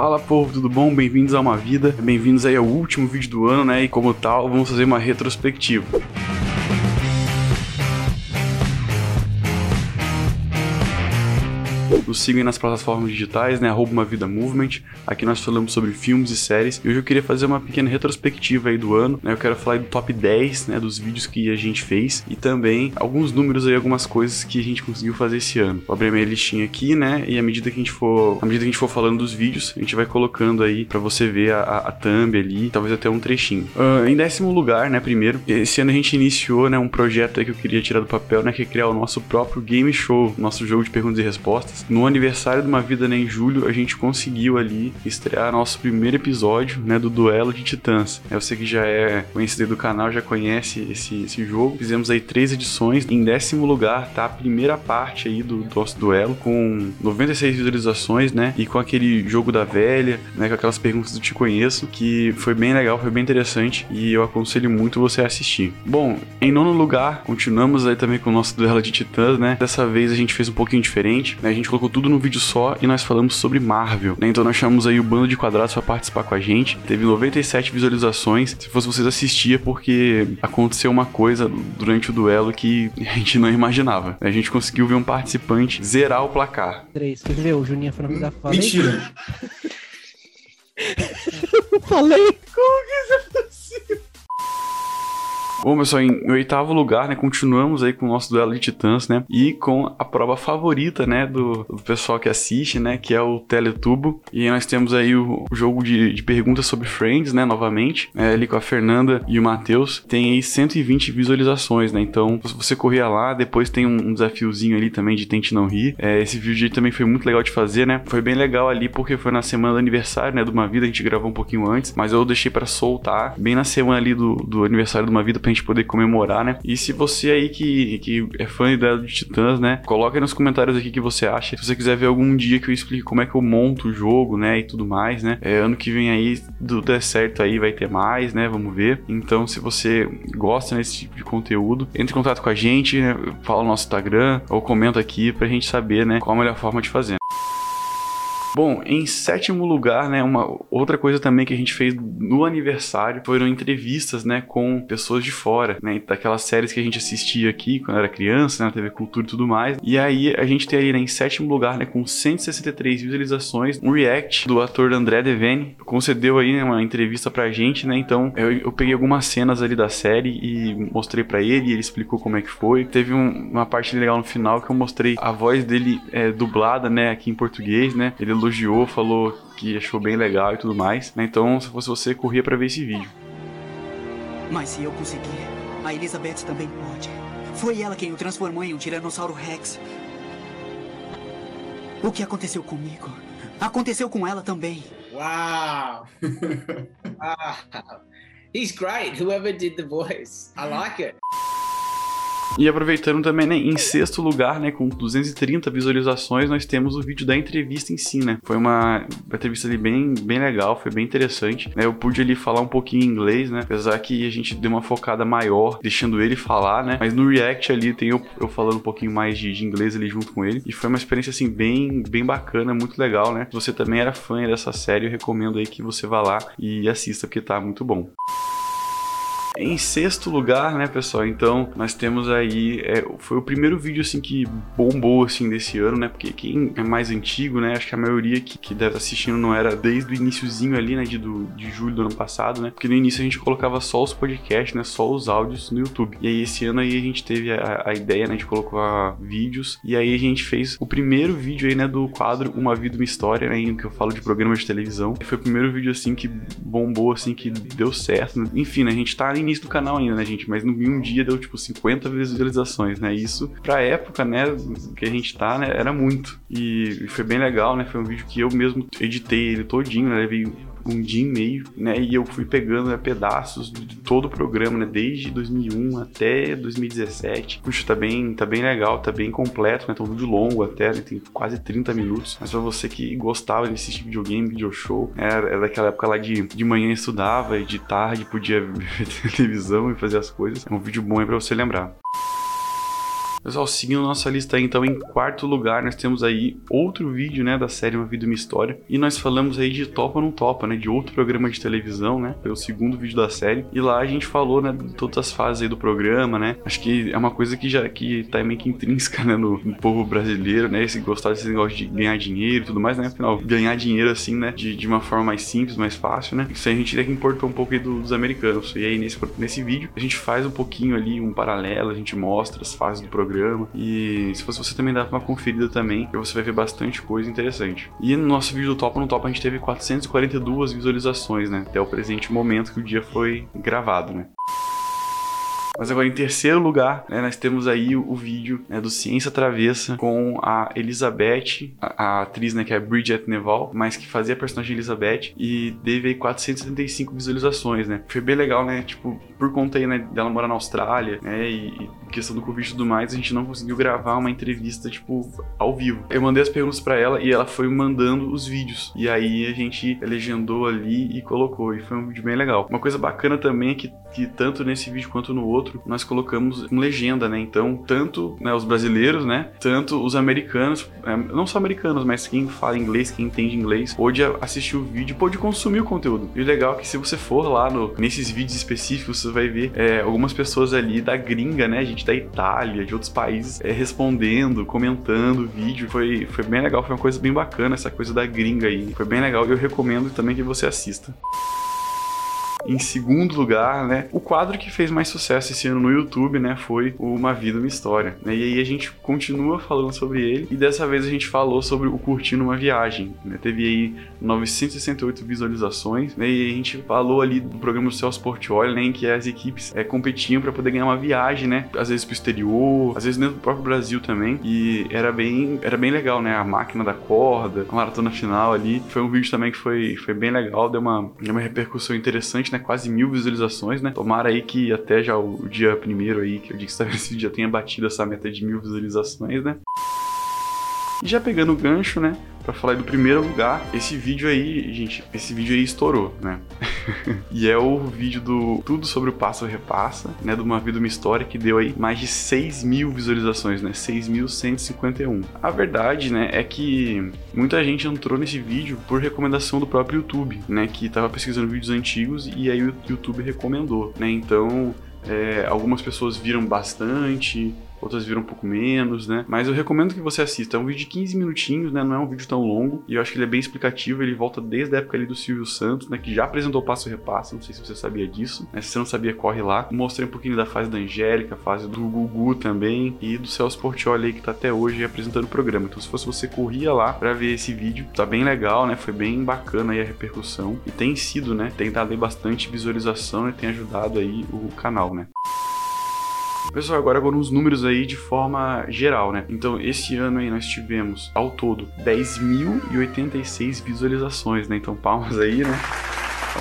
Fala povo, tudo bom? Bem-vindos a uma vida, bem-vindos aí ao último vídeo do ano, né? E como tal, vamos fazer uma retrospectiva. Nos sigam nas plataformas digitais, né? Arroba uma vida movement. Aqui nós falamos sobre filmes e séries. E hoje eu queria fazer uma pequena retrospectiva aí do ano, né? Eu quero falar do top 10, né? Dos vídeos que a gente fez e também alguns números aí, algumas coisas que a gente conseguiu fazer esse ano. Vou abrir minha listinha aqui, né? E à medida que a gente for, à medida que a gente for falando dos vídeos, a gente vai colocando aí para você ver a, a, a, thumb ali, talvez até um trechinho. Uh, em décimo lugar, né? Primeiro, esse ano a gente iniciou, né? Um projeto aí que eu queria tirar do papel, né? Que é criar o nosso próprio game show, nosso jogo de perguntas e respostas. No aniversário de uma vida, né, em julho, a gente conseguiu ali estrear nosso primeiro episódio, né, do Duelo de Titãs. É, você que já é conhecido do canal, já conhece esse, esse jogo. Fizemos aí três edições. Em décimo lugar tá a primeira parte aí do, do nosso duelo, com 96 visualizações, né, e com aquele jogo da velha, né, com aquelas perguntas do Te Conheço, que foi bem legal, foi bem interessante e eu aconselho muito você a assistir. Bom, em nono lugar, continuamos aí também com o nosso Duelo de Titãs, né, dessa vez a gente fez um pouquinho diferente, né, a gente colocou tudo tudo num vídeo só e nós falamos sobre Marvel, né? Então nós chamamos aí o Bando de Quadrados para participar com a gente. Teve 97 visualizações. Se fosse vocês assistir, porque aconteceu uma coisa durante o duelo que a gente não imaginava. A gente conseguiu ver um participante zerar o placar. Três. Quer ver? O Juninho foi na da fala. Mentira! Falei! Como que possível? Bom, pessoal, em oitavo lugar, né, continuamos aí com o nosso duelo de titãs, né, e com a prova favorita, né, do, do pessoal que assiste, né, que é o Teletubo. E nós temos aí o, o jogo de, de, perguntas sobre Friends, né, novamente, é, ali com a Fernanda e o Matheus. Tem aí 120 visualizações, né, então você corria lá, depois tem um, um desafiozinho ali também de Tente Não Rir. É, esse vídeo também foi muito legal de fazer, né, foi bem legal ali porque foi na semana do aniversário, né, de uma vida, a gente gravou um pouquinho antes, mas eu deixei para soltar bem na semana ali do, do aniversário de uma vida pra gente poder comemorar, né? E se você aí que, que é fã de Titãs, né? Coloca aí nos comentários aqui o que você acha. Se você quiser ver algum dia que eu explique como é que eu monto o jogo, né? E tudo mais, né? É, ano que vem aí, tudo der certo aí, vai ter mais, né? Vamos ver. Então, se você gosta desse tipo de conteúdo, entre em contato com a gente, né? fala no nosso Instagram ou comenta aqui pra gente saber, né? Qual a melhor forma de fazer. Bom, em sétimo lugar, né, uma outra coisa também que a gente fez no aniversário foram entrevistas, né, com pessoas de fora, né, daquelas séries que a gente assistia aqui quando era criança, né, na TV Cultura e tudo mais. E aí a gente tem aí, né, em sétimo lugar, né, com 163 visualizações, um react do ator André Devene, concedeu aí né, uma entrevista pra gente, né, então eu, eu, peguei algumas cenas ali da série e mostrei para ele, e ele explicou como é que foi. Teve um, uma parte legal no final que eu mostrei a voz dele é, dublada, né, aqui em português, né, ele elogiou, falou que achou bem legal e tudo mais. Né? Então, se fosse você, corria para ver esse vídeo. Mas se eu conseguir, a Elizabeth também pode. Foi ela quem o transformou em um Tiranossauro Rex. O que aconteceu comigo? Aconteceu com ela também. Wow! wow. He's great, whoever did the voice. I like it. E aproveitando também, né, em sexto lugar, né, com 230 visualizações, nós temos o vídeo da entrevista em si, né? Foi uma, entrevista ali bem, bem legal, foi bem interessante, né? Eu pude ali falar um pouquinho em inglês, né? Apesar que a gente deu uma focada maior, deixando ele falar, né? Mas no react ali tem eu, eu falando um pouquinho mais de, de, inglês ali junto com ele. E foi uma experiência, assim, bem, bem bacana, muito legal, né? Se você também era fã dessa série, eu recomendo aí que você vá lá e assista, porque tá muito bom. Em sexto lugar, né, pessoal? Então, nós temos aí. É, foi o primeiro vídeo assim que bombou assim desse ano, né? Porque quem é mais antigo, né? Acho que a maioria que, que deve assistindo não era desde o iníciozinho ali, né? De, do, de julho do ano passado, né? Porque no início a gente colocava só os podcasts, né? Só os áudios no YouTube. E aí esse ano aí a gente teve a, a ideia, né? De colocar vídeos. E aí a gente fez o primeiro vídeo aí, né? Do quadro Uma Vida, Uma História, né? Em que eu falo de programas de televisão. E foi o primeiro vídeo assim que bombou, assim, que deu certo. Né? Enfim, né, a gente tá início do canal ainda, né, gente? Mas no um dia deu tipo 50 visualizações, né? Isso pra época, né, que a gente tá, né, era muito. E, foi bem legal, né? Foi um vídeo que eu mesmo editei ele todinho, né? Levei um dia e meio, né? E eu fui pegando né, pedaços de todo o programa, né? Desde 2001 até 2017. Puxa, tá bem, tá bem legal, tá bem completo, né? Tá um vídeo longo até, né? Tem quase 30 minutos. Mas pra você que gostava de assistir videogame, video show, né? era daquela época lá de, de manhã estudava e de tarde podia ver televisão e fazer as coisas. É um vídeo bom aí pra você lembrar. Pessoal, seguindo nossa lista aí, então, em quarto lugar, nós temos aí outro vídeo, né, da série Uma Vida e Uma História. E nós falamos aí de Topa ou Não Topa, né, de outro programa de televisão, né, foi o segundo vídeo da série. E lá a gente falou, né, de todas as fases aí do programa, né. Acho que é uma coisa que já que tá meio que intrínseca, né, no, no povo brasileiro, né, esse gostar desse negócio de ganhar dinheiro e tudo mais, né, afinal, ganhar dinheiro assim, né, de, de uma forma mais simples, mais fácil, né. Isso aí a gente tem que importar um pouco aí dos americanos. E aí, nesse, nesse vídeo, a gente faz um pouquinho ali, um paralelo, a gente mostra as fases do programa. E se fosse você também dar uma conferida também, que você vai ver bastante coisa interessante. E no nosso vídeo do Topa no Topa a gente teve 442 visualizações, né? Até o presente momento que o dia foi gravado, né? Mas agora, em terceiro lugar, né, nós temos aí o, o vídeo né, do Ciência Travessa com a Elizabeth, a, a, atriz, né, que é Bridget Neval, mas que fazia a personagem Elizabeth, e teve aí 475 visualizações, né? Foi bem legal, né? Tipo, por conta aí, né, dela morar na Austrália, né, e, e questão do Covid e tudo mais, a gente não conseguiu gravar uma entrevista, tipo, ao vivo. Eu mandei as perguntas para ela e ela foi mandando os vídeos. E aí a gente legendou ali e colocou. E foi um vídeo bem legal. Uma coisa bacana também é que, que tanto nesse vídeo quanto no outro, outro, nós colocamos com legenda, né? Então, tanto né, os brasileiros, né? Tanto os americanos, é, não só americanos, mas quem fala inglês, quem entende inglês, pode assistir o vídeo, pode consumir o conteúdo. E o legal é que se você for lá no, nesses vídeos específicos, você vai ver é, algumas pessoas ali da gringa, né? Gente da Itália, de outros países, é, respondendo, comentando o vídeo. Foi, foi bem legal, foi uma coisa bem bacana essa coisa da gringa aí. Foi bem legal e eu recomendo também que você assista. Em segundo lugar, né, o quadro que fez mais sucesso esse ano no YouTube, né, foi Uma Vida, Uma História. Né, e aí a gente continua falando sobre ele e dessa vez a gente falou sobre o Curtindo Uma Viagem. Né, teve aí 968 visualizações né, e a gente falou ali do programa do Celso Portioli, né, em que as equipes é, competiam para poder ganhar uma viagem, né, às vezes pro exterior, às vezes dentro do próprio Brasil também. E era bem, era bem legal, né, a máquina da corda, a maratona final ali. Foi um vídeo também que foi, foi bem legal, deu uma, deu uma repercussão interessante né? Quase mil visualizações, né? Tomara aí que até já o, o dia primeiro aí, que eu disse que esse vídeo já tenha batido essa meta de mil visualizações, né? E já pegando o gancho, né? Pra falar do primeiro lugar, esse vídeo aí, gente, esse vídeo aí estourou, né? e é o vídeo do Tudo sobre o Passo Repassa, né? De uma vida, uma história que deu aí mais de 6 mil visualizações, né? 6.151. A verdade, né, é que muita gente entrou nesse vídeo por recomendação do próprio YouTube, né? Que tava pesquisando vídeos antigos e aí o YouTube recomendou, né? Então, é, algumas pessoas viram bastante, outras viram um pouco menos, né? Mas eu recomendo que você assista. É um vídeo de 15 minutinhos, né? Não é um vídeo tão longo. E eu acho que ele é bem explicativo. Ele volta desde a época ali do Silvio Santos, né? Que já apresentou Passo Repasso. Não sei se você sabia disso. Né? Se você não sabia, corre lá. Mostrei um pouquinho da fase da Angélica, fase do Gugu também. E do Celso Portioli aí, que tá até hoje apresentando o programa. Então, se fosse você, corria lá pra ver esse vídeo. Tá bem legal, né? Foi bem bacana aí a repercussão. E tem sido, né? Tem dado bastante visualização e tem ajudado aí o canal, né? Pessoal, agora alguns números aí de forma geral, né? Então, esse ano aí nós tivemos, ao todo, 10.086 visualizações, né? Então, palmas aí, né?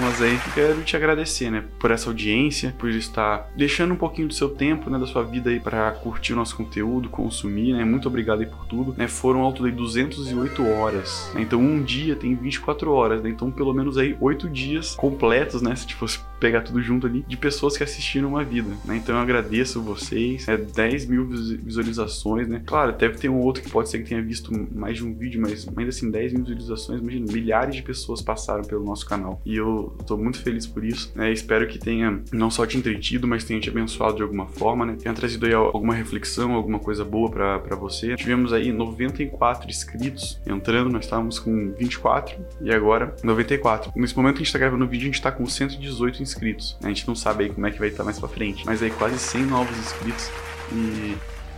Mas aí quero te agradecer, né, por essa audiência, por estar deixando um pouquinho do seu tempo, né, da sua vida aí para curtir o nosso conteúdo, consumir, né? Muito obrigado aí por tudo, né? Foram ao todo aí 208 horas. Né? Então, um dia tem 24 horas, né? Então, pelo menos aí 8 dias completos, né, se fosse pegar tudo junto ali, de pessoas que assistiram uma vida, né? Então eu agradeço vocês, é 10 mil visualizações, né? Claro, deve ter um outro que pode ser que tenha visto mais de um vídeo, mas ainda assim, 10 mil visualizações, imagina, milhares de pessoas passaram pelo nosso canal. E eu tô muito feliz por isso, né? Espero que tenha não só te entretido, mas tenha te abençoado de alguma forma, né? Tenha trazido aí alguma reflexão, alguma coisa boa para você. Tivemos aí 94 inscritos entrando, nós estávamos com 24 e agora 94. Nesse momento que a gente tá gravando o vídeo, a gente tá com 118 inscritos inscritos. A gente não sabe aí como é que vai estar mais pra frente, mas aí quase 100 novos inscritos e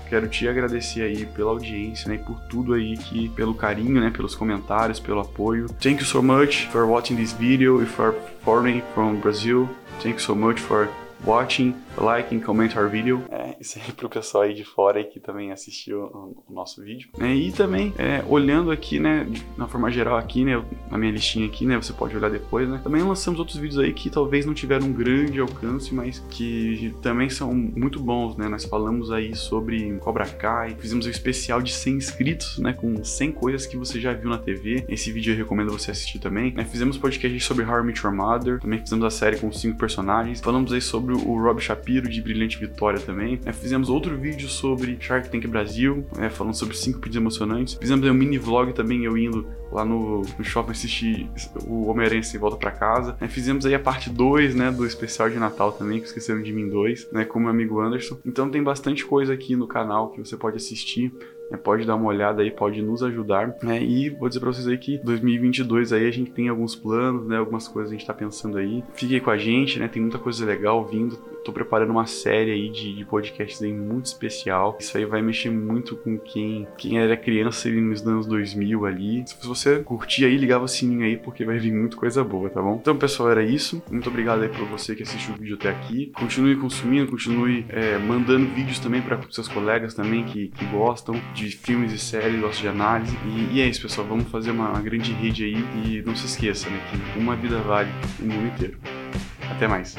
quero te agradecer aí pela audiência, né, por tudo aí que pelo carinho, né, pelos comentários, pelo apoio. Thank you so much for watching this video if you're foreign from Brazil. Thank you so much for watching, liking, comment our video. É, isso aí pro pessoal aí de fora aí que também assistiu o, nosso vídeo. É, e também, é, olhando aqui, né, na forma geral aqui, né, na minha listinha aqui, né, você pode olhar depois, né. Também lançamos outros vídeos aí que talvez não tiveram um grande alcance, mas que também são muito bons, né. Nós falamos aí sobre Cobra Kai, fizemos um especial de 100 inscritos, né, com 100 coisas que você já viu na TV. Esse vídeo eu recomendo você assistir também. Né, fizemos podcast sobre How I Met Your Mother, também fizemos a série com cinco personagens. Falamos aí sobre o Rob Chappelle Shapiro de Brilhante Vitória também. É, fizemos outro vídeo sobre Shark Tank Brasil, é, falando sobre cinco pedidos emocionantes. Fizemos um mini vlog também, eu indo lá no, no shopping assistir o Homem-Aranha sem volta para casa. É, fizemos aí a parte 2, né, do especial de Natal também, que esqueceram de mim 2, né, com meu amigo Anderson. Então tem bastante coisa aqui no canal que você pode assistir. É, pode dar uma olhada aí, pode nos ajudar, né? E vou dizer para vocês aí que 2022 aí a gente tem alguns planos, né? Algumas coisas a gente tá pensando aí. Fiquem com a gente, né? Tem muita coisa legal vindo. Tô preparando uma série aí de, de podcasts aí muito especial. Isso aí vai mexer muito com quem, quem era criança ali nos anos 2000 ali. Se você curtir aí, ligava o sininho aí, porque vai vir muita coisa boa, tá bom? Então, pessoal, era isso. Muito obrigado aí por você que assistiu o vídeo até aqui. Continue consumindo, continue é, mandando vídeos também para seus colegas também que, que gostam de filmes e séries, gostam de análise. E, e, é isso, pessoal. Vamos fazer uma, uma grande rede aí. E não se esqueça, né? Que uma vida vale o mundo inteiro. Até mais.